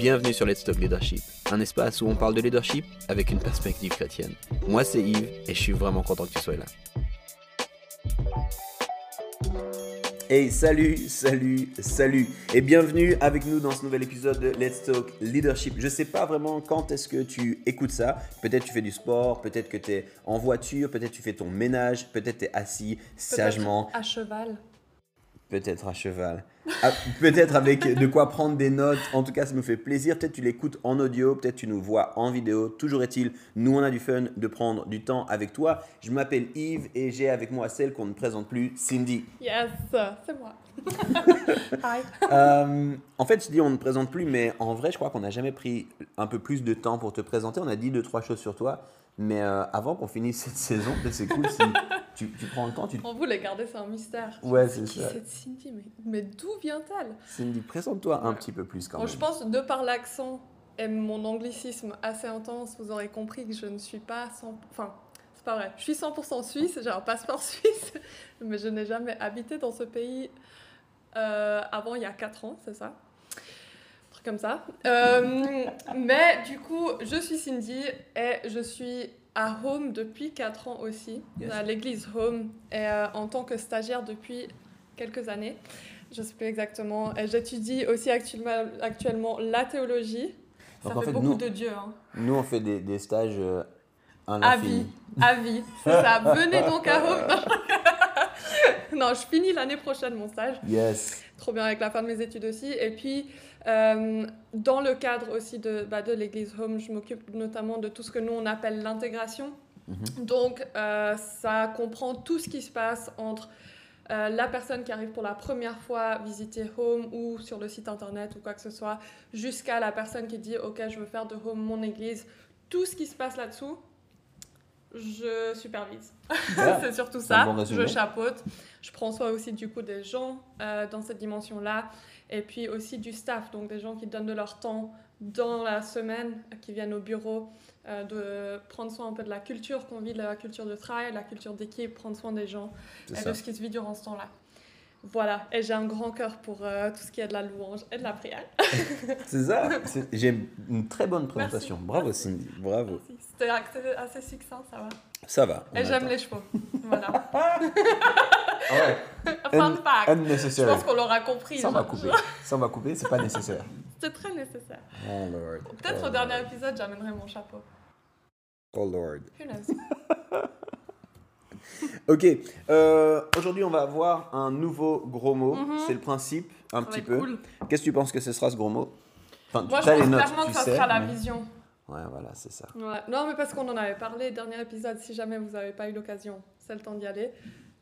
Bienvenue sur Let's Talk Leadership, un espace où on parle de leadership avec une perspective chrétienne. Moi c'est Yves et je suis vraiment content que tu sois là. Hey, salut, salut, salut et bienvenue avec nous dans ce nouvel épisode de Let's Talk Leadership. Je sais pas vraiment quand est-ce que tu écoutes ça. Peut-être tu fais du sport, peut-être que tu es en voiture, peut-être tu fais ton ménage, peut-être tu es assis sagement. À cheval. Peut-être à cheval. Ah, peut-être avec de quoi prendre des notes. En tout cas, ça nous fait plaisir. Peut-être tu l'écoutes en audio, peut-être tu nous vois en vidéo. Toujours est-il, nous on a du fun de prendre du temps avec toi. Je m'appelle Yves et j'ai avec moi celle qu'on ne présente plus, Cindy. Yes, c'est moi. Hi. Euh, en fait, je dis on ne présente plus, mais en vrai, je crois qu'on n'a jamais pris un peu plus de temps pour te présenter. On a dit deux, trois choses sur toi. Mais euh, avant qu'on finisse cette saison, c'est cool si tu, tu prends le temps. Tu... On voulait garder ça un mystère. Ouais, c'est ça. cette Cindy Mais, mais d'où vient-elle? Cindy, présente-toi un petit peu plus quand Bon, même. Je pense, de par l'accent et mon anglicisme assez intense, vous aurez compris que je ne suis pas 100... Enfin, c'est pas vrai. Je suis 100% suisse, j'ai un passeport suisse, mais je n'ai jamais habité dans ce pays euh, avant il y a 4 ans, c'est ça? Truc comme ça. Euh, mais du coup, je suis Cindy et je suis à Home depuis 4 ans aussi, Yes. à l'église Home, et euh, en tant que stagiaire depuis quelques années. Je sais plus exactement. Et j'étudie aussi actuellement, actuellement la théologie. Ça Donc, en fait, fait, beaucoup nous- de Dieu. Hein. Nous, on fait des, des stages euh, à À vie. À vie. C'est ça. Venez donc à Home. non, je finis l'année prochaine mon stage. Yes. Trop bien avec la fin de mes études aussi. Et puis, euh, dans le cadre aussi de, bah, de l'église Home, je m'occupe notamment de tout ce que nous on appelle l'intégration. Mhm. Donc, euh, ça comprend tout ce qui se passe entre euh, la personne qui arrive pour la première fois visiter Home ou sur le site internet ou quoi que ce soit, jusqu'à la personne qui dit Ok, je veux faire de Home mon église. Tout ce qui se passe là-dessous, je supervise. Voilà. c'est surtout ça. bon je chapeaute. Je prends soin aussi du coup des gens euh, dans cette dimension-là. Et puis aussi du staff, donc des gens qui donnent de leur temps dans la semaine, qui viennent au bureau, euh, de prendre soin un peu de la culture qu'on vit, de la culture de travail, la culture d'équipe, prendre soin des gens et ça. de ce qui se vit durant ce temps-là. Voilà, et j'ai un grand cœur pour euh, tout ce qui est de la louange et de la prière. C'est ça. J'ai une très bonne présentation. Merci. Bravo, Cindy. Bravo. C'était assez succinct, ça va. Ça va. j'aime les chevaux. Voilà. Ah ouais. Fun. Je pense qu'on l'aura compris. Ça, va couper. Ça, va couper. C'est pas nécessaire. C'était très nécessaire. Oh Lord. Peut-être Oh au dernier épisode, j'amènerai mon chapeau. Oh Lord. Who knows? Ok, euh, aujourd'hui on va avoir un nouveau gros mot, Mhm. c'est le principe, un Ça petit peu. cool. Qu'est-ce que tu penses que ce sera ce gros mot? Enfin, Moi, je pense les notes, clairement que ça sais, sera la mais- vision. Ouais, voilà, c'est ça. Ouais. Non, mais parce qu'on en avait parlé dernier épisode, si jamais vous n'avez pas eu l'occasion, c'est le temps d'y aller.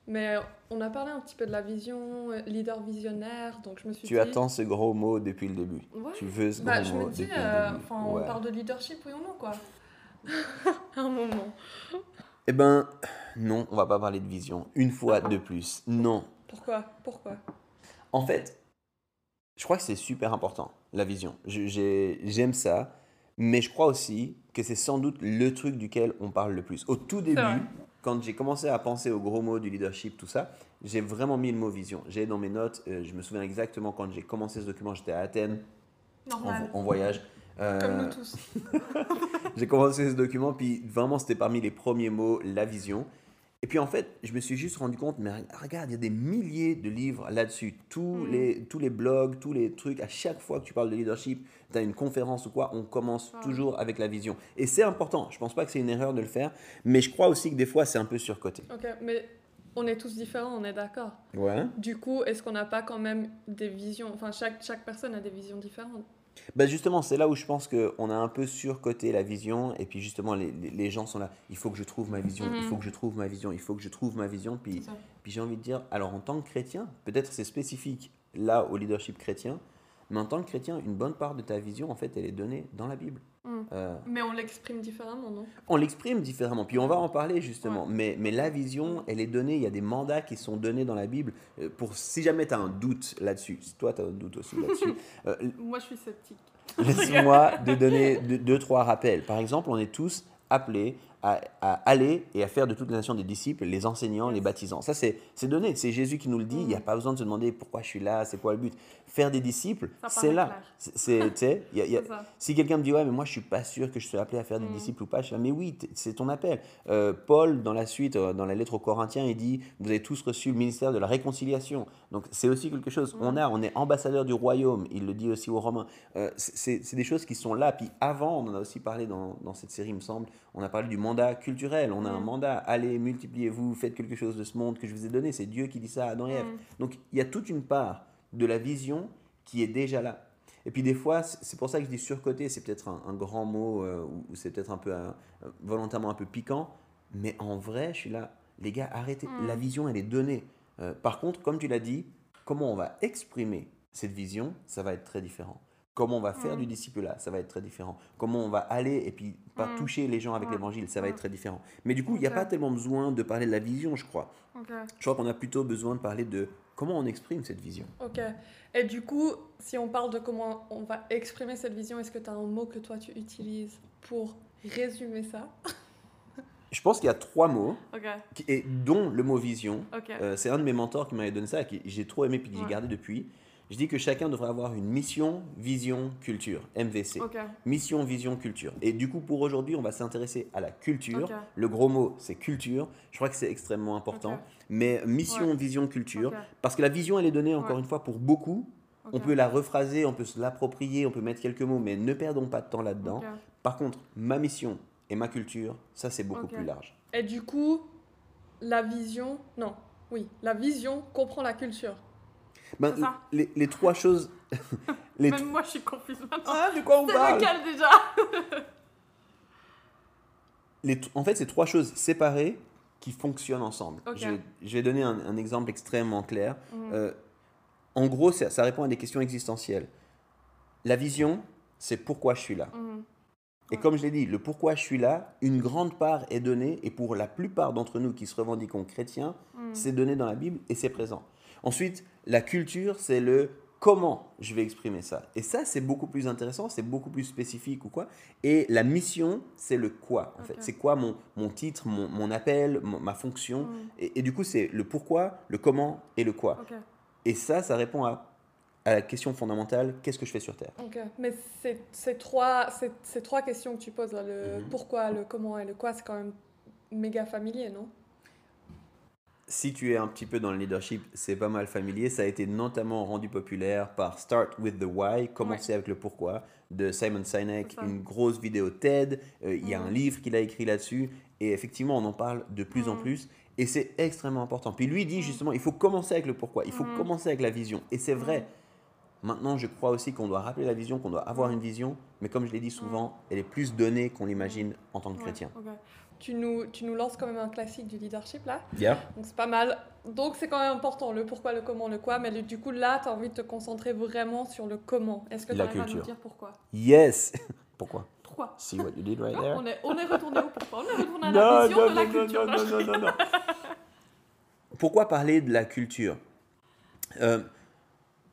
Mais on a parlé un petit peu de la vision, euh, leader visionnaire, donc je me suis Tu dit... attends ce gros mot depuis le début. Ouais. Tu veux ce Bah, gros je mot me dis, depuis le euh, début. enfin, Ouais. on parle de leadership, oui ou non, quoi. Un moment. Eh ben, non, on va pas parler de vision. Une fois de plus. Non. Pourquoi? Pourquoi? En fait, je crois que c'est super important, la vision. J'aime ça, mais je crois aussi que c'est sans doute le truc duquel on parle le plus. Au tout début, quand j'ai commencé à penser aux gros mots du leadership, tout ça, j'ai vraiment mis le mot vision. J'ai dans mes notes, euh, je me souviens exactement quand j'ai commencé ce document, j'étais à Athènes, en voyage. Euh, Comme nous tous. j'ai commencé ce document, puis vraiment, c'était parmi les premiers mots, la vision. Et puis en fait, je me suis juste rendu compte, mais regarde, il y a des milliers de livres là-dessus. Tous, Mm. les, tous les blogs, tous les trucs, à chaque fois que tu parles de leadership, tu as une conférence ou quoi, on commence Ah. toujours avec la vision. Et c'est important, je pense pas que c'est une erreur de le faire, mais je crois aussi que des fois, c'est un peu surcoté. Ok, mais on est tous différents, on est d'accord. Ouais. Du coup, est-ce qu'on n'a pas quand même des visions Enfin, chaque, chaque personne a des visions différentes? Bah justement, c'est là où je pense qu'on a un peu surcoté la vision, et puis justement, les, les- les gens sont là, il faut que je trouve ma vision, il Mhm. faut que je trouve ma vision, il faut que je trouve ma vision, puis. Puis j'ai envie de dire, alors en tant que chrétien, peut-être c'est spécifique là au leadership chrétien, mais en tant que chrétien, une bonne part de ta vision, en fait, elle est donnée dans la Bible. Mm. Euh, Mais on l'exprime différemment, non? On l'exprime différemment, puis on va en parler justement, mais, mais la vision, elle est donnée, il y a des mandats qui sont donnés dans la Bible, euh, pour si jamais tu as un doute là-dessus, si toi tu as un doute aussi là-dessus, euh, Moi, je suis sceptique. Laisse-moi de donner deux, deux, trois rappels. Par exemple, on est tous appelés à, à aller et à faire de toutes les nations des disciples, les enseignants, les baptisants. Ça, c'est donné. C'est Jésus qui nous le dit. Il n'y a pas besoin de se demander pourquoi je suis là, c'est quoi le but. Faire des disciples, c'est là. C'est- si quelqu'un me dit, ouais, mais moi, je suis pas sûr que je sois appelé à faire des Mm. disciples ou pas, je là, mais oui, c'est ton appel. Euh, Paul, dans la suite, euh, dans la lettre aux Corinthiens, il dit, vous avez tous reçu le ministère de la réconciliation. Donc, c'est aussi quelque chose. On Mm. a, on est ambassadeur du royaume. Il le dit aussi aux Romains. Euh, c'est des choses qui sont là. Puis avant, on en a aussi parlé dans, dans cette série, il me semble. On a parlé du mandat culturel. On a un Mm. mandat. Allez, multipliez-vous, faites quelque chose de ce monde que je vous ai donné. C'est Dieu qui dit ça à Adam et Ève. Mm. Donc, il y a toute une part de la vision qui est déjà là. Et puis des fois, c'est pour ça que je dis surcoté, c'est peut-être un, un grand mot, euh, ou c'est peut-être un peu un- euh, volontairement un peu piquant, mais en vrai, je suis là, les gars, arrêtez, Mm. la vision, elle est donnée. Euh, par contre, comme tu l'as dit, comment on va exprimer cette vision, ça va être très différent. Comment on va faire Mm. du disciple-là, ça va être très différent. Comment on va aller et puis pas Mm. toucher les gens avec l'évangile, ça va Ouais. être très différent. Mais du coup, il n'y a pas tellement besoin de parler de la vision, je crois. Je crois qu'on a plutôt besoin de parler de comment on exprime cette vision. Ok. Et du coup, si on parle de comment on va exprimer cette vision, est-ce que tu as un mot que toi tu utilises pour résumer ça? Je pense qu'il y a trois mots, Ok. qui- et dont le mot vision. Ok. Euh, c'est un de mes mentors qui m'avait donné ça, et que j'ai trop aimé puis que j'ai gardé depuis. Je dis que chacun devrait avoir une mission, vision, culture, MVC. Mission, vision, culture. Et du coup, pour aujourd'hui, on va s'intéresser à la culture. Le gros mot, c'est culture. Je crois que c'est extrêmement important. Mais mission, Ouais. vision, culture. Parce que la vision, elle est donnée, encore Ouais. une fois, pour beaucoup. On peut la rephraser, on peut se l'approprier, on peut mettre quelques mots, mais ne perdons pas de temps là-dedans. Par contre, ma mission et ma culture, ça, c'est beaucoup plus large. Et du coup, la vision, non, oui, la vision comprend la culture. Ben, ça. les, les trois choses. les Même moi, je suis confuse maintenant. Ah, de quoi on parle lequel déjà Les En fait, c'est trois choses séparées qui fonctionnent ensemble. Ok. Je, vais- je vais donner un, un exemple extrêmement clair. Mhm. Euh, en gros, ça, ça répond à des questions existentielles. La vision, c'est pourquoi je suis là. Mhm. Et Ouais. comme je l'ai dit, le pourquoi je suis là, une grande part est donnée, et pour la plupart d'entre nous qui se revendiquons chrétiens, Mhm. c'est donné dans la Bible et c'est présent. Ensuite, la culture, c'est le comment je vais exprimer ça. Et ça, c'est beaucoup plus intéressant, c'est beaucoup plus spécifique ou quoi. Et la mission, c'est le quoi, en fait. C'est quoi mon, mon titre, mon, mon appel, mon- ma fonction. Mhm. Et, et du coup, c'est le pourquoi, le comment et le quoi. Et ça, ça répond à, à la question fondamentale, qu'est-ce que je fais sur Terre? Mais ces, trois, trois questions que tu poses, là, le Mhm. pourquoi, le comment et le quoi, c'est quand même méga familier, non? Si tu es un petit peu dans le leadership, c'est pas mal familier. Ça a été notamment rendu populaire par Start with the Why, commencer avec le pourquoi, de Simon Sinek, une grosse vidéo TED. Euh, il y a Mhm. un livre qu'il a écrit là-dessus. Et effectivement, on en parle de plus en Mhm. plus. Et c'est extrêmement important. Puis lui dit justement, il faut commencer avec le pourquoi, il faut Mhm. commencer avec la vision. Et c'est vrai. Maintenant, je crois aussi qu'on doit rappeler la vision, qu'on doit avoir Mhm. une vision. Mais comme je l'ai dit souvent, elle est plus donnée qu'on l'imagine en tant que chrétien. Tu nous, tu nous lances quand même un classique du leadership là, Yeah. donc c'est pas mal. Donc c'est quand même important, le pourquoi, le comment, le quoi, mais le- du coup là, tu as envie de te concentrer vraiment sur le comment. Est-ce que tu arrives à nous dire pourquoi? Yes Pourquoi? Pourquoi See what you did right Non, there on, est, on est retourné au pourquoi, on est retourné à la vision de la culture. non, non, non, non. Pourquoi parler de la culture? Euh,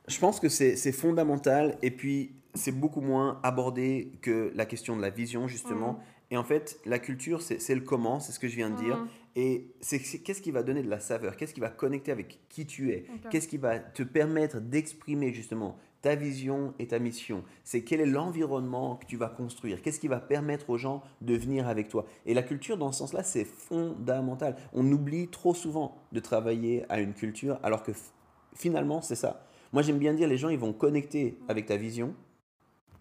Je pense que c'est fondamental et puis c'est beaucoup moins abordé que la question de la vision, justement. Mhm. Et en fait, la culture, c'est le comment, c'est ce que je viens de dire. Mhm. Et c'est qu'est-ce qui va donner de la saveur? Qu'est-ce qui va connecter avec qui tu es? Qu'est-ce qui va te permettre d'exprimer justement ta vision et ta mission? C'est quel est l'environnement que tu vas construire? Qu'est-ce qui va permettre aux gens de venir avec toi? Et la culture, dans ce sens-là, c'est fondamental. On oublie trop souvent de travailler à une culture, alors que finalement, c'est ça. Moi, j'aime bien dire, les gens, ils vont connecter avec ta vision,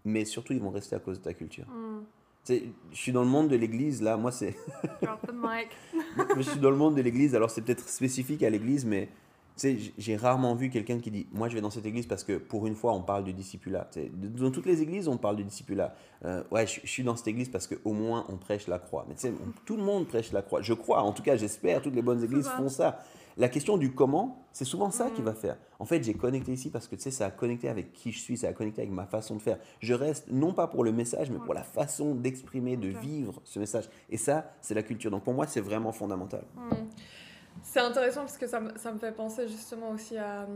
mais surtout, ils vont rester à cause de ta culture. Mhm. Je suis dans le monde de l'église, là, moi, c'est... Drop the je suis dans le monde de l'église, alors c'est peut-être spécifique à l'église, mais j'ai rarement vu quelqu'un qui dit Moi, je vais dans cette église parce que pour une fois, on parle du sais, Dans toutes les églises, on parle du discipulat. Euh, ouais, je, je suis dans cette église parce qu'au moins, on prêche la croix. Mais tu sais, tout le monde prêche la croix. Je crois, en tout cas, j'espère, toutes les bonnes églises font ça. La question du comment, c'est souvent ça qui Mhm. va faire. En fait, j'ai connecté ici parce que tu sais, ça a connecté avec qui je suis, ça a connecté avec ma façon de faire. Je reste non pas pour le message, mais pour la façon d'exprimer, de vivre ce message. Et ça, c'est la culture. Donc pour moi, c'est vraiment fondamental. Hmm. C'est intéressant parce que ça, me- ça me fait penser justement aussi à,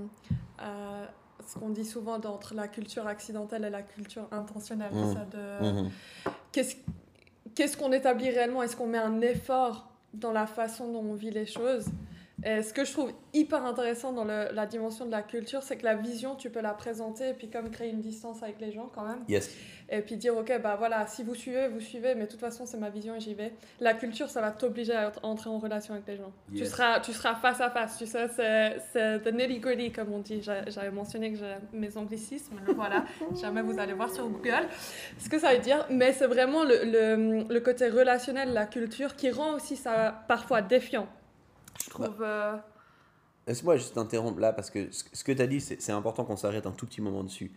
à ce qu'on dit souvent entre la culture accidentelle et la culture intentionnelle. Mhm. Ça de, Mhm. qu'est-ce, qu'est-ce qu'on établit réellement? Est-ce qu'on met un effort dans la façon dont on vit les choses? Et ce que je trouve hyper intéressant dans le, la dimension de la culture, c'est que la vision, tu peux la présenter et puis comme créer une distance avec les gens quand même. Yes. Et puis dire, ok, bah voilà, si vous suivez, vous suivez, mais de toute façon, c'est ma vision et j'y vais. La culture, ça va t'obliger à entrer en relation avec les gens. Tu, Yes. seras, tu seras face à face, tu sais, c'est- c'est the nitty gritty, comme on dit. J'a- J'avais mentionné que j'ai mes anglicismes, le voilà. Jamais vous allez voir sur Google ce que ça veut dire. Mais c'est vraiment le, le, le côté relationnel de la culture qui rend aussi ça parfois défiant. Je Bah, trouve. euh, Laisse-moi juste t'interrompre là parce que ce que tu as dit, c'est important qu'on s'arrête un tout petit moment dessus.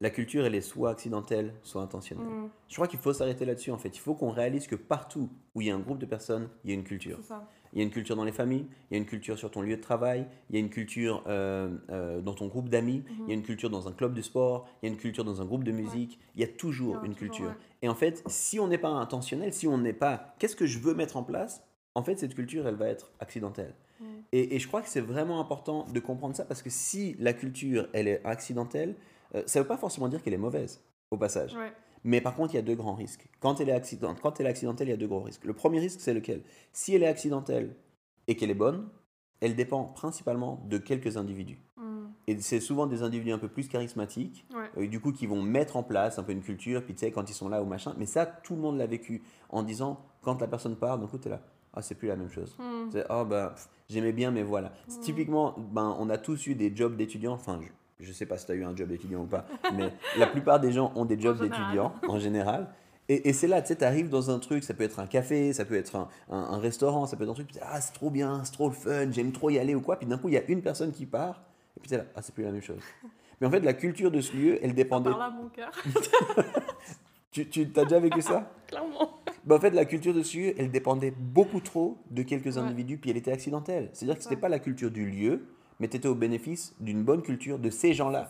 La culture, elle est soit accidentelle, soit intentionnelle. mm, Je crois qu'il faut s'arrêter là-dessus en fait. Il faut qu'on réalise que partout où il y a un groupe de personnes, il y a une culture. ça. Il y a une culture dans les familles, il y a une culture sur ton lieu de travail, il y a une culture euh, euh, dans ton groupe d'amis, il y a une culture dans un club de sport, il y a une culture dans un groupe de musique, il y a toujours une toujours, culture. ouais. Et en fait, si on n'est pas intentionnel, si on n'est pas qu'est-ce que je veux mettre en place, en fait, cette culture, elle va être accidentelle. Mm. Et, et je crois que c'est vraiment important de comprendre ça parce que si la culture, elle est accidentelle, euh, ça ne veut pas forcément dire qu'elle est mauvaise, au passage. Ouais. Mais par contre, il y a deux grands risques. Quand elle est, accident... Quand elle est accidentelle, il y a deux gros risques. Le premier risque, c'est lequel? Si elle est accidentelle et qu'elle est bonne, elle dépend principalement de quelques individus. Mm, Et c'est souvent des individus un peu plus charismatiques, ouais. euh, du coup, qui vont mettre en place un peu une culture, puis tu sais, quand ils sont là ou machin. Mais ça, tout le monde l'a vécu en disant, quand la personne part, d'un coup, tu es là, ah, c'est plus la même chose. Mm, C'est, oh, ben, pff, j'aimais bien, mais voilà. C'est Mm. Typiquement, ben, on a tous eu des jobs d'étudiants, enfin, je, je sais pas si tu as eu un job d'étudiant ou pas, mais la plupart des gens ont des jobs d'étudiants, en général. Et, et c'est là, tu sais, tu arrives dans un truc, ça peut être un café, ça peut être un, un- un restaurant, ça peut être un truc, puis ah, c'est trop bien, c'est trop le fun, j'aime trop y aller ou quoi, puis d'un coup, il y a une personne qui part, et puis t'es là, ah, c'est plus la même chose. Mais en fait, la culture de ce lieu, elle dépendait. Par là, mon cœur, Tu, tu as déjà vécu ça? Clairement. Ben, en fait, la culture de ce lieu, elle dépendait beaucoup trop de quelques Ouais. individus, puis elle était accidentelle. C'est-à-dire que ce n'était pas la culture du lieu, mais tu étais au bénéfice d'une bonne culture de ces gens-là.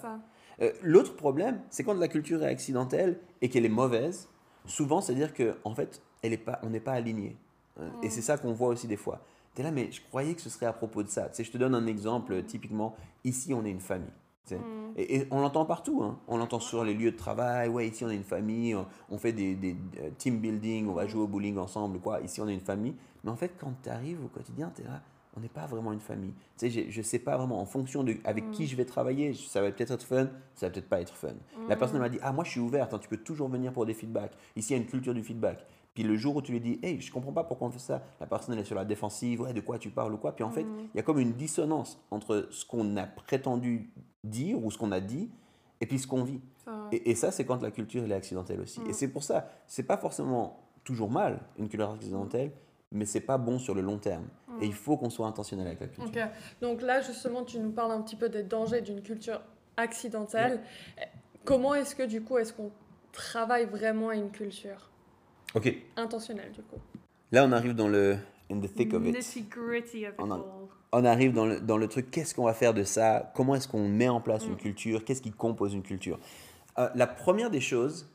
Euh, L'autre problème, c'est quand la culture est accidentelle et qu'elle est mauvaise, souvent, c'est-à-dire qu'en en fait, elle est pas, on n'est pas aligné. Euh, Et c'est ça qu'on voit aussi des fois. Tu es là, mais je croyais que ce serait à propos de ça. Tu sais, je te donne un exemple, typiquement, ici, on est une famille. Mm, Et, et on l'entend partout, hein. on l'entend sur les lieux de travail, ouais, ici on est une famille, on, on fait des, des, euh, team building, on va jouer au bowling ensemble, quoi, ici on est une famille. Mais en fait, quand tu arrives au quotidien, tu es là, on n'est pas vraiment une famille. Tu sais, je sais pas vraiment, en fonction de avec qui je vais travailler, ça va peut-être être fun, ça va peut-être pas être fun. La personne m'a dit, ah moi je suis ouverte, hein, tu peux toujours venir pour des feedbacks. Ici il y a une culture du feedback. Puis le jour où tu lui dis, hey, je comprends pas pourquoi on fait ça, la personne elle est sur la défensive, ouais, de quoi tu parles ou quoi. Puis en fait, il y a comme une dissonance entre ce qu'on a prétendu dire ou ce qu'on a dit et puis ce qu'on vit. Et, et ça, c'est quand la culture elle est accidentelle aussi. Et c'est pour ça, c'est pas forcément toujours mal une culture accidentelle, mais c'est pas bon sur le long terme. Et il faut qu'on soit intentionnel avec la culture. Donc là justement tu nous parles un petit peu des dangers d'une culture accidentelle. Comment est-ce que du coup est-ce qu'on travaille vraiment à une culture? Ok, intentionnelle du coup là on arrive dans le in the thick of it. Nitty-gritty of it On. On arrive dans le, dans le truc, qu'est-ce qu'on va faire de ça? Comment est-ce qu'on met en place Mm. une culture? Qu'est-ce qui compose une culture? Euh, La première des choses,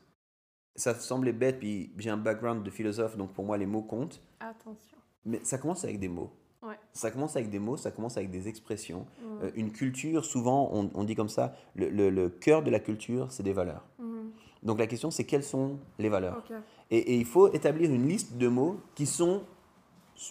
ça semblait bête, puis j'ai un background de philosophe, donc pour moi les mots comptent, Attention. mais ça commence avec des mots. Ouais. Ça commence avec des mots, ça commence avec des expressions. Mm. Euh, une culture, souvent, on, on dit comme ça, le, le- le cœur de la culture, c'est des valeurs. Mhm. Donc la question, c'est quelles sont les valeurs et, et il faut établir une liste de mots qui sont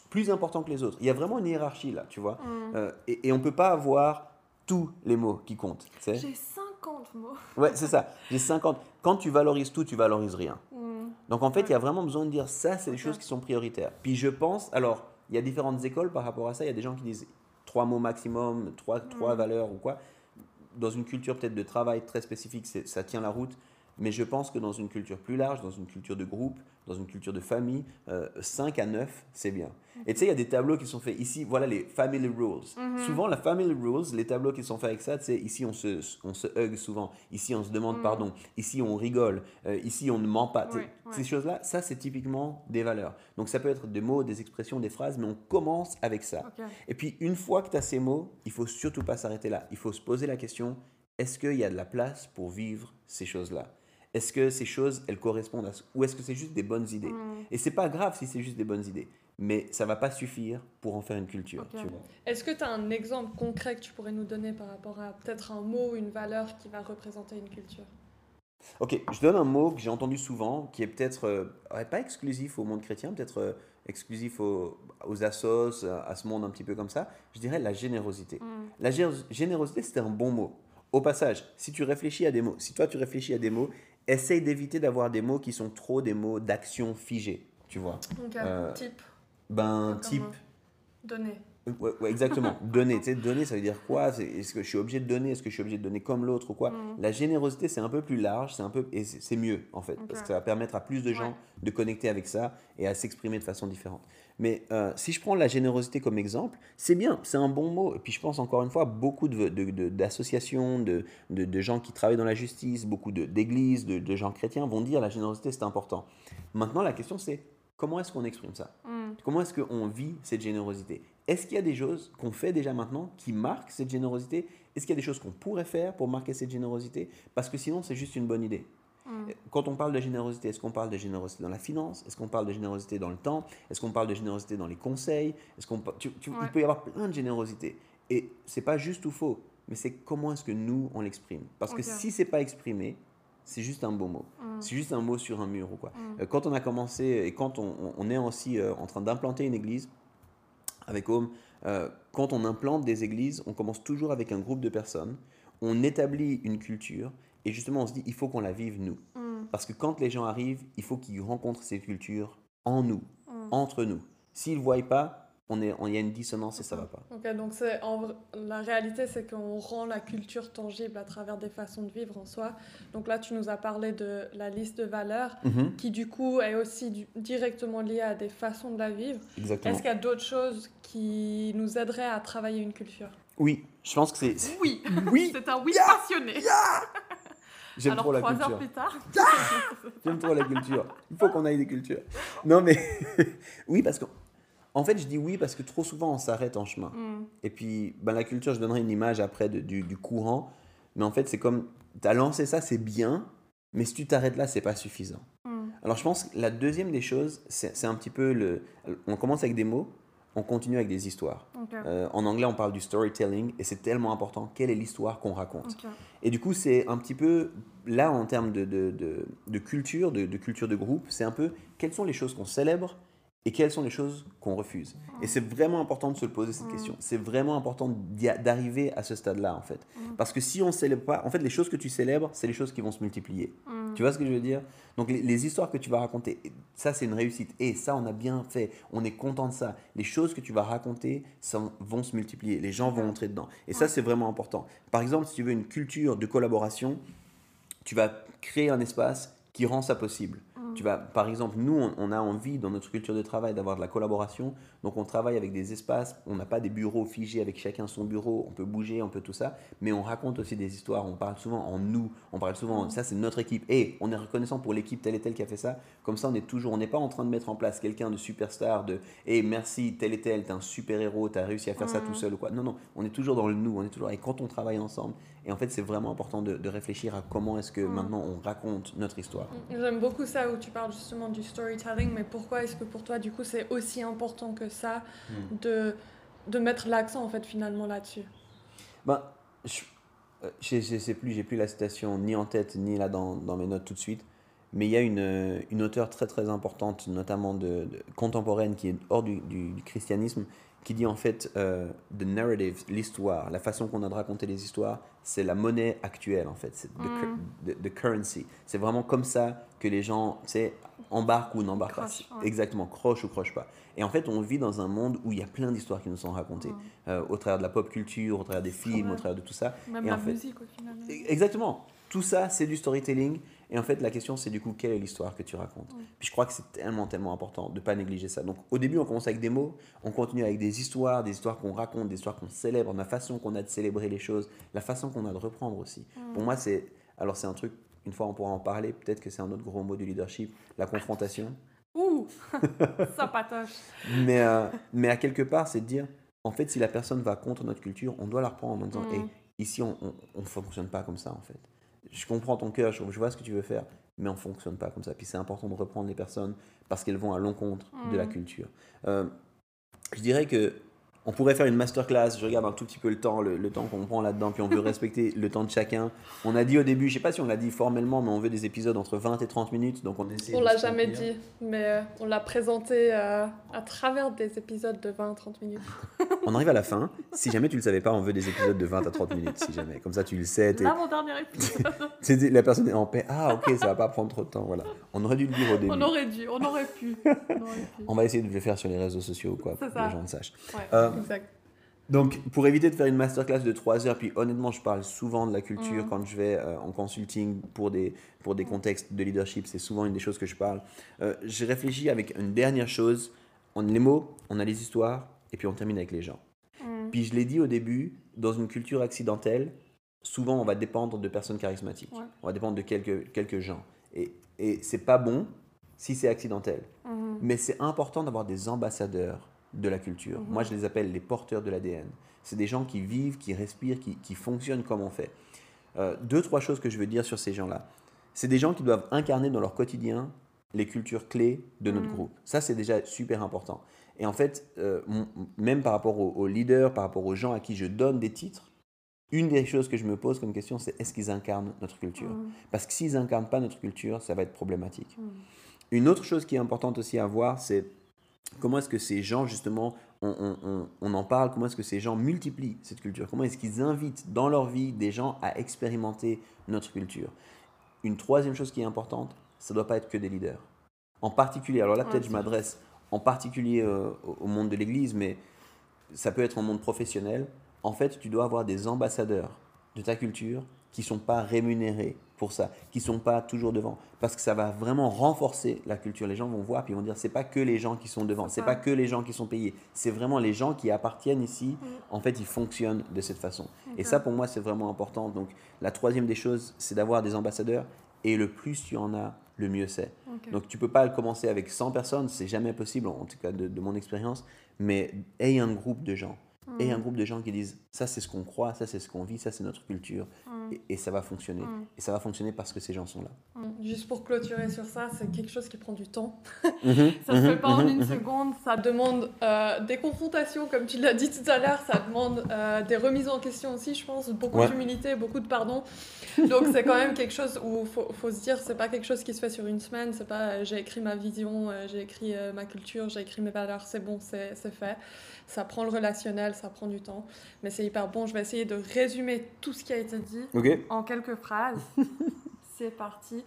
plus importants que les autres. Il y a vraiment une hiérarchie là, tu vois. Mm. Euh, et, et on ne peut pas avoir tous les mots qui comptent. J'ai 50 mots. Ouais, c'est ça. J'ai 50. Quand tu valorises tout, tu valorises rien. Mm. Donc en fait, il y a vraiment besoin de dire ça, c'est les choses qui sont prioritaires. Puis je pense, alors, il y a différentes écoles par rapport à ça. Il y a des gens qui disent trois mots maximum, trois, trois Mm. valeurs ou quoi. Dans une culture peut-être de travail très spécifique, ça tient la route. Mais je pense que dans une culture plus large, dans une culture de groupe, dans une culture de famille, 5 à 9, c'est bien. Et tu sais, il y a des tableaux qui sont faits ici, voilà les family rules. Mhm. Souvent, la family rules, les tableaux qui sont faits avec ça, tu sais, ici on se, on se hug souvent, ici on se demande Mhm. pardon, ici on rigole, euh, ici on ne ment pas. Ouais, ouais. Ces choses-là, ça c'est typiquement des valeurs. Donc ça peut être des mots, des expressions, des phrases, mais on commence avec ça. Et puis une fois que tu as ces mots, il faut surtout pas s'arrêter là. Il faut se poser la question, est-ce qu'il y a de la place pour vivre ces choses-là? Est-ce que ces choses, elles correspondent à... ce- Ou est-ce que c'est juste des bonnes idées Mm. Et c'est pas grave si c'est juste des bonnes idées, mais ça va pas suffire pour en faire une culture. Est-ce que tu as un exemple concret que tu pourrais nous donner par rapport à peut-être un mot ou une valeur qui va représenter une culture? Ok, je donne un mot que j'ai entendu souvent, qui est peut-être euh, pas exclusif au monde chrétien, peut-être euh, exclusif aux, aux assos, à ce monde un petit peu comme ça. Je dirais la générosité. Mm. La gé- générosité, c'est un bon mot. Au passage, si tu réfléchis à des mots, si toi tu réfléchis à des mots, essaye d'éviter d'avoir des mots qui sont trop des mots d'action figés, tu vois. Donc, Euh, type, Ben, type, donner. Ouais, ouais, exactement. donner, tu sais, donner, ça veut dire quoi? Est-ce que je suis obligé de donner? Est-ce que je suis obligé de donner comme l'autre ou quoi? Mm. La générosité, c'est un peu plus large, c'est un peu et c'est mieux en fait, parce que ça va permettre à plus de gens Ouais. de connecter avec ça et à s'exprimer de façon différente. Mais euh, si je prends la générosité comme exemple, c'est bien, c'est un bon mot. Et puis je pense encore une fois, beaucoup de- de- de- d'associations, de, de, gens qui travaillent dans la justice, beaucoup de- d'églises, de, de gens chrétiens vont dire la générosité c'est important. Maintenant, la question c'est comment est-ce qu'on exprime ça? Mm. Comment est-ce qu'on vit cette générosité? Est-ce qu'il y a des choses qu'on fait déjà maintenant qui marquent cette générosité? Est-ce qu'il y a des choses qu'on pourrait faire pour marquer cette générosité? Parce que sinon, c'est juste une bonne idée. Mm. Quand on parle de générosité, est-ce qu'on parle de générosité dans la finance? Est-ce qu'on parle de générosité dans le temps? Est-ce qu'on parle de générosité dans les conseils? Est-ce qu'on tu- tu- Ouais. Il peut y avoir plein de générosité. Et c'est pas juste ou faux, mais c'est comment est-ce que nous, on l'exprime. Parce que si c'est pas exprimé, c'est juste un beau mot. Mm. C'est juste un mot sur un mur ou quoi. Mm. Euh, Quand on a commencé et quand on, on- on est aussi euh, en train d'implanter une église avec Home, euh, quand on implante des églises, on commence toujours avec un groupe de personnes, on établit une culture et justement on se dit il faut qu'on la vive nous. Mm. Parce que quand les gens arrivent, il faut qu'ils rencontrent cette culture en nous, Mm. entre nous. S'ils ne voient pas, on est, on- il y a une dissonance et ça va pas. Ok, donc c'est en la réalité, c'est qu'on rend la culture tangible à travers des façons de vivre en soi. Donc là, tu nous as parlé de la liste de valeurs, Mhm, qui du coup est aussi du- directement liée à des façons de la vivre. exactement. Est-ce qu'il y a d'autres choses qui nous aideraient à travailler une culture? Oui, je pense que c'est... c'est- Oui, Oui, c'est un oui passionné. j'aime Alors trop la trois culture. heures plus tard. J'aime trop la culture. Il faut qu'on aille des cultures. Non, mais oui, parce que. En fait, je dis oui parce que trop souvent on s'arrête en chemin. Mm. Et puis, ben, la culture, je donnerai une image après de- du, du courant. Mais en fait, c'est comme. Tu as lancé ça, c'est bien. Mais si tu t'arrêtes là, c'est pas suffisant. Mm. Alors, je pense que la deuxième des choses, c'est un petit peu le. On commence avec des mots, on continue avec des histoires. Euh, en anglais, on parle du storytelling et c'est tellement important. Quelle est l'histoire qu'on raconte? Et du coup, c'est un petit peu, là, en termes de, de, de, de culture, de, de culture de groupe, c'est un peu quelles sont les choses qu'on célèbre et quelles sont les choses qu'on refuse? Et c'est vraiment important de se poser cette Mm. question. C'est vraiment important d'arriver à ce stade-là, en fait. Mm. Parce que si on ne célèbre pas, en fait, les choses que tu célèbres, c'est les choses qui vont se multiplier. Mm. Tu vois ce que je veux dire? Donc, les, les histoires que tu vas raconter, ça, c'est une réussite. Et ça, on a bien fait. On est content de ça. Les choses que tu vas raconter ça, vont se multiplier. Les gens vont entrer dedans. Et ça, c'est vraiment important. Par exemple, si tu veux une culture de collaboration, tu vas créer un espace qui rend ça possible. Par exemple, nous, on a envie dans notre culture de travail d'avoir de la collaboration. Donc, on travaille avec des espaces. On n'a pas des bureaux figés avec chacun son bureau. On peut bouger, on peut tout ça. Mais on raconte aussi des histoires. On parle souvent en nous. On parle souvent, ça, c'est notre équipe. Et on est reconnaissant pour l'équipe telle et telle qui a fait ça. Comme ça, on est toujours, on n'est pas en train de mettre en place quelqu'un de superstar, de, et merci, tel et tel, t'es un super héros, t'as réussi à faire ça tout seul ou quoi. Non, non, on est toujours dans le nous. On est toujours, et quand on travaille ensemble, et en fait, c'est vraiment important de, de réfléchir à comment est-ce que Mhm. maintenant on raconte notre histoire. J'aime beaucoup ça où tu parles justement du storytelling, mais pourquoi est-ce que pour toi, du coup, c'est aussi important que ça Hmm. de, de mettre l'accent en fait finalement là-dessus Ben, je, euh, je, je sais plus, j'ai plus la citation ni en tête ni là dans, dans mes notes tout de suite, mais il y a une, euh, une auteure très très importante, notamment de, de- contemporaine, qui est hors du, du- du christianisme, qui dit en fait euh, the narrative, l'histoire, la façon qu'on a de raconter les histoires, c'est la monnaie actuelle en fait, c'est the, cur- the- the currency. C'est vraiment comme ça que les gens, tu sais, embarquent ou n'embarquent pas. Ouais. Exactement, crochent ou crochent pas. Et en fait, on vit dans un monde où il y a plein d'histoires qui nous sont racontées, euh, au travers de la pop culture, au travers des films, Ouais. au travers de tout ça. Même Et la en fait- musique au final. Exactement. Tout ça, c'est du storytelling. Et en fait, la question, c'est du coup, quelle est l'histoire que tu racontes? Puis je crois que c'est tellement, tellement important de ne pas négliger ça. Donc, au début, on commence avec des mots, on continue avec des histoires, des histoires qu'on raconte, des histoires qu'on célèbre, la façon qu'on a de célébrer les choses, la façon qu'on a de reprendre aussi. Pour moi, c'est. Alors, c'est un truc, une fois on pourra en parler, peut-être que c'est un autre gros mot du leadership, la confrontation. Ouh Ça patoche Mais, euh, mais à quelque part, c'est de dire, en fait, si la personne va contre notre culture, on doit la reprendre en disant, Mm. Hey, ici, on ne fonctionne pas comme ça, en fait. Je comprends ton cœur, je, je vois ce que tu veux faire, mais on ne fonctionne pas comme ça. Puis c'est important de reprendre les personnes parce qu'elles vont à l'encontre de la Mm. culture. Euh, je dirais que on pourrait faire une masterclass. Je regarde un tout petit peu le temps, le, temps qu'on prend là-dedans, puis on veut respecter le temps de chacun. On a dit au début, je sais pas si on l'a dit formellement, mais on veut des épisodes entre 20 et 30 minutes, donc on essaie. On l'a jamais dit, mais euh, on l'a présenté euh, à travers des épisodes de 20 à 30 minutes. on arrive à la fin. Si jamais tu le savais pas, on veut des épisodes de 20 à 30 minutes, si jamais. Comme ça, tu le sais. Là, mon dernier épisode. la personne est en paix. Ah, ok, ça va pas prendre trop de temps. Voilà. On aurait dû le dire au début. On aurait dû, on aurait pu. On, va essayer de le faire sur les réseaux sociaux, quoi, pour que les gens le sachent. Ouais, euh, exact. Donc, pour éviter de faire une masterclass de 3 heures, puis honnêtement, je parle souvent de la culture mm. quand je vais euh, en consulting pour des, pour des contextes de leadership, c'est souvent une des choses que je parle. Euh, j'ai réfléchi avec une dernière chose. On a les mots, on a les histoires, et puis on termine avec les gens. Mm. Puis je l'ai dit au début, dans une culture accidentelle, souvent on va dépendre de personnes charismatiques. On va dépendre de quelques, quelques gens. Et, et c'est pas bon si c'est accidentel. Mm. Mais c'est important d'avoir des ambassadeurs de la culture. Mhm. Moi, je les appelle les porteurs de l'ADN. C'est des gens qui vivent, qui respirent, qui, fonctionnent comme on fait. Euh, deux, trois choses que je veux dire sur ces gens-là. C'est des gens qui doivent incarner dans leur quotidien les cultures clés de notre mhm. groupe. Ça, c'est déjà super important. Et en fait, euh, même par rapport aux, leaders, par rapport aux gens à qui je donne des titres, une des choses que je me pose comme question, c'est est-ce qu'ils incarnent notre culture? Mhm. Parce que s'ils incarnent pas notre culture, ça va être problématique. Une autre chose qui est importante aussi à voir, c'est comment est-ce que ces gens, justement, on, en parle, comment est-ce que ces gens multiplient cette culture, comment est-ce qu'ils invitent dans leur vie des gens à expérimenter notre culture? Une troisième chose qui est importante, ça ne doit pas être que des leaders. En particulier, alors là peut-être je m'adresse en particulier euh, au monde de l'Église, mais ça peut être en monde professionnel. En fait, tu dois avoir des ambassadeurs de ta culture qui ne sont pas rémunérés pour ça, qui ne sont pas toujours devant. Parce que ça va vraiment renforcer la culture. Les gens vont voir puis ils vont dire c'est pas que les gens qui sont devant, c'est pas que les gens qui sont payés, c'est vraiment les gens qui appartiennent ici. Mm. En fait, ils fonctionnent de cette façon. Et ça, pour moi, c'est vraiment important. Donc, la troisième des choses, c'est d'avoir des ambassadeurs. Et le plus tu en as, le mieux c'est. Donc, tu peux pas commencer avec 100 personnes, c'est jamais possible, en tout cas de, de mon expérience. Mais aie un groupe de gens et un groupe de gens qui disent ça c'est ce qu'on croit, ça c'est ce qu'on vit, ça c'est notre culture mm. et, ça va fonctionner. Mm. Et ça va fonctionner parce que ces gens sont là. Juste pour clôturer sur ça, c'est quelque chose qui prend du temps. Mm-hmm. ça ne se fait pas en mm-hmm. une seconde, ça demande euh, des confrontations comme tu l'as dit tout à l'heure, ça demande euh, des remises en question aussi je pense, beaucoup d'humilité, beaucoup de pardon. Donc c'est quand même quelque chose où il faut, faut, se dire c'est pas quelque chose qui se fait sur une semaine, c'est pas euh, j'ai écrit ma vision, j'ai écrit ma culture, j'ai écrit mes valeurs, c'est bon, c'est fait. Ça prend le relationnel, ça prend du temps, mais c'est hyper bon. Je vais essayer de résumer tout ce qui a été dit en quelques phrases. c'est parti.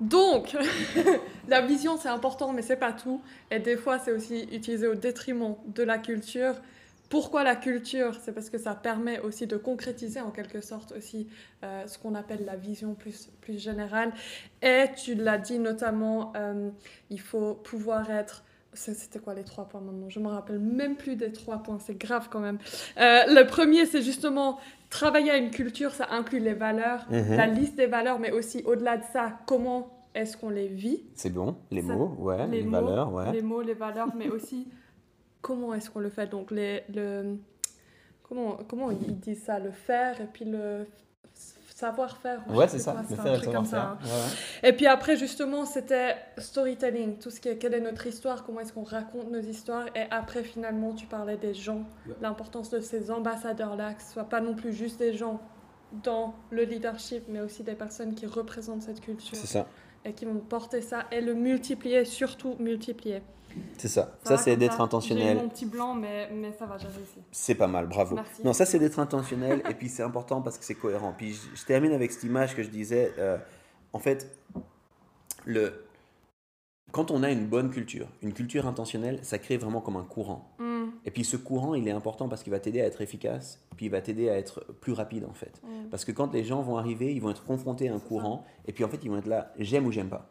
Donc, la vision, c'est important, mais c'est pas tout. Et des fois, c'est aussi utilisé au détriment de la culture. Pourquoi la culture? C'est parce que ça permet aussi de concrétiser en quelque sorte aussi euh, ce qu'on appelle la vision plus, plus générale. Et tu l'as dit notamment, euh, il faut pouvoir être c'était quoi les trois points maintenant? Je me rappelle même plus des trois points, c'est grave quand même. Euh, le premier, c'est justement travailler à une culture, ça inclut les valeurs, mhm. la liste des valeurs, mais aussi au-delà de ça, comment est-ce qu'on les vit? C'est bon, les mots, ouais, les, valeurs, ouais. Les mots, les valeurs, mais aussi comment est-ce qu'on le fait? Donc, les, le, comment, comment ils disent ça? Le faire et puis le savoir-faire. Ouais, c'est ça, le faire et savoir-faire. Hein. Et puis après, justement, c'était storytelling, tout ce qui est quelle est notre histoire, comment est-ce qu'on raconte nos histoires. Et après, finalement, tu parlais des gens, l'importance de ces ambassadeurs-là, que ce soit pas non plus juste des gens dans le leadership, mais aussi des personnes qui représentent cette culture. C'est ça. Et qui vont porter ça et le multiplier, surtout multiplier. C'est ça. Ça, c'est d'être intentionnel. J'ai mon petit blanc, mais, mais ça va, j'ai réussi. C'est pas mal, bravo. Merci. Non, ça, c'est d'être intentionnel. et puis, c'est important parce que c'est cohérent. Puis, je, termine avec cette image que je disais. Euh, en fait, le, quand on a une bonne culture, une culture intentionnelle, ça crée vraiment comme un courant. Mm. Et puis, ce courant, il est important parce qu'il va t'aider à être efficace. Puis, il va t'aider à être plus rapide, en fait. Mm. Parce que quand les gens vont arriver, ils vont être confrontés à un courant. Et puis, en fait, ils vont être là, j'aime ou j'aime pas.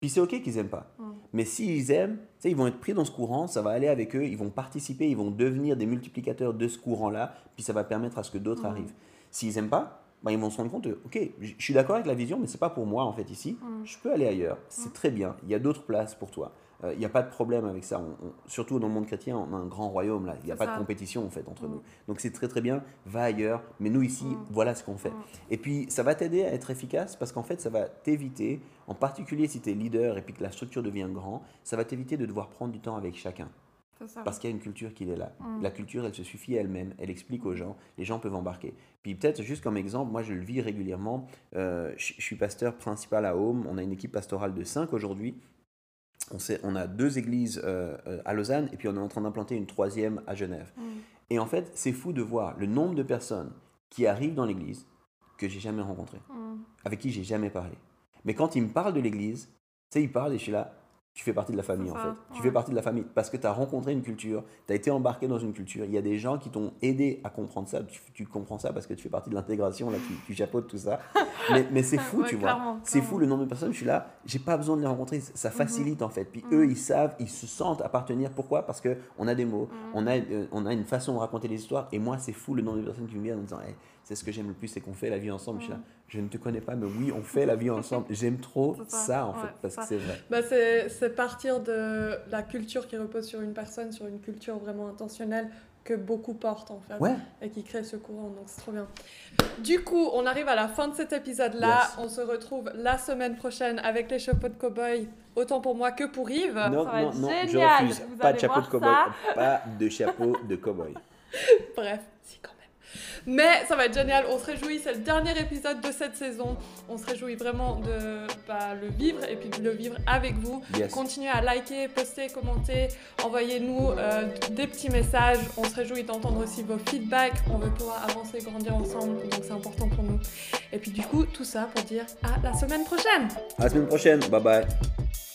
Puis c'est ok qu'ils aiment pas. Mm. Mais s'ils aiment, ils vont être pris dans ce courant, ça va aller avec eux, ils vont participer, ils vont devenir des multiplicateurs de ce courant-là, puis ça va permettre à ce que d'autres mm. arrivent. S'ils n'aiment pas, bah, ils vont se rendre compte, ok, je suis d'accord avec la vision, mais c'est pas pour moi en fait ici. Mm. Je peux aller ailleurs. C'est très bien. Il y a d'autres places pour toi. Il euh, n'y a pas de problème avec ça. surtout dans le monde chrétien, on a un grand royaume là. Il n'y a pas de compétition en fait entre mm. nous. Donc c'est très très bien. Va ailleurs. Mais nous ici, mm. voilà ce qu'on fait. Mm. Et puis ça va t'aider à être efficace parce qu'en fait ça va t'éviter, en particulier si tu es leader et puis que la structure devient grand, ça va t'éviter de devoir prendre du temps avec chacun. Parce qu'il y a une culture qui est là. La culture, elle se suffit elle-même, elle explique aux gens, les gens peuvent embarquer. Puis peut-être juste comme exemple, moi je le vis régulièrement, euh, je je suis pasteur principal à Home, on a une équipe pastorale de 5 aujourd'hui. On, sait- on a deux églises euh, euh, à Lausanne et puis on est en train d'implanter une troisième à Genève. Mm. Et en fait, c'est fou de voir le nombre de personnes qui arrivent dans l'église que j'ai jamais rencontrées, Mm. avec qui j'ai jamais parlé. Mais quand ils me parlent de l'église, tu sais, ils parlent et je suis là, tu fais partie de la famille en fait. Tu fais partie de la famille parce que tu as rencontré une culture, tu as été embarqué dans une culture. Il y a des gens qui t'ont aidé à comprendre ça. Tu, tu comprends ça parce que tu fais partie de l'intégration, là, tu, tu chapeautes tout ça. Mais, mais c'est fou, Ouais, tu vois. C'est fou le nombre de personnes. Je suis là, j'ai pas besoin de les rencontrer. Ça facilite en fait. Puis eux, ils savent, ils se sentent appartenir. Pourquoi? Parce que on a des mots, on, a, euh, on a une façon de raconter les histoires. Et moi, c'est fou le nombre de personnes qui me viennent en disant Hey, c'est ce que j'aime le plus, c'est qu'on fait la vie ensemble. Je suis là, je ne te connais pas, mais oui, on fait la vie ensemble. J'aime trop ça, ça, en ouais, fait, parce que c'est vrai. Bah, c'est partir de la culture qui repose sur une personne, sur une culture vraiment intentionnelle que beaucoup portent en fait Ouais. et qui crée ce courant, donc c'est trop bien. Du coup, on arrive à la fin de cet épisode-là. Yes. On se retrouve la semaine prochaine avec les chapeaux de cow-boy, autant pour moi que pour Yves. Non, ça va non, être non, je génial. refuse. Vous Pas de chapeau de cowboy. Pas de chapeau de cowboy. Bref, si quand même. Mais ça va être génial, on se réjouit, c'est le dernier épisode de cette saison. On se réjouit vraiment de bah, le vivre et puis de le vivre avec vous. Yes. Continuez à liker, poster, commenter, envoyez-nous euh, des petits messages. On se réjouit d'entendre aussi vos feedbacks. On veut pouvoir avancer, grandir ensemble, donc c'est important pour nous. Et puis du coup, tout ça pour dire à la semaine prochaine À la semaine prochaine. Bye bye.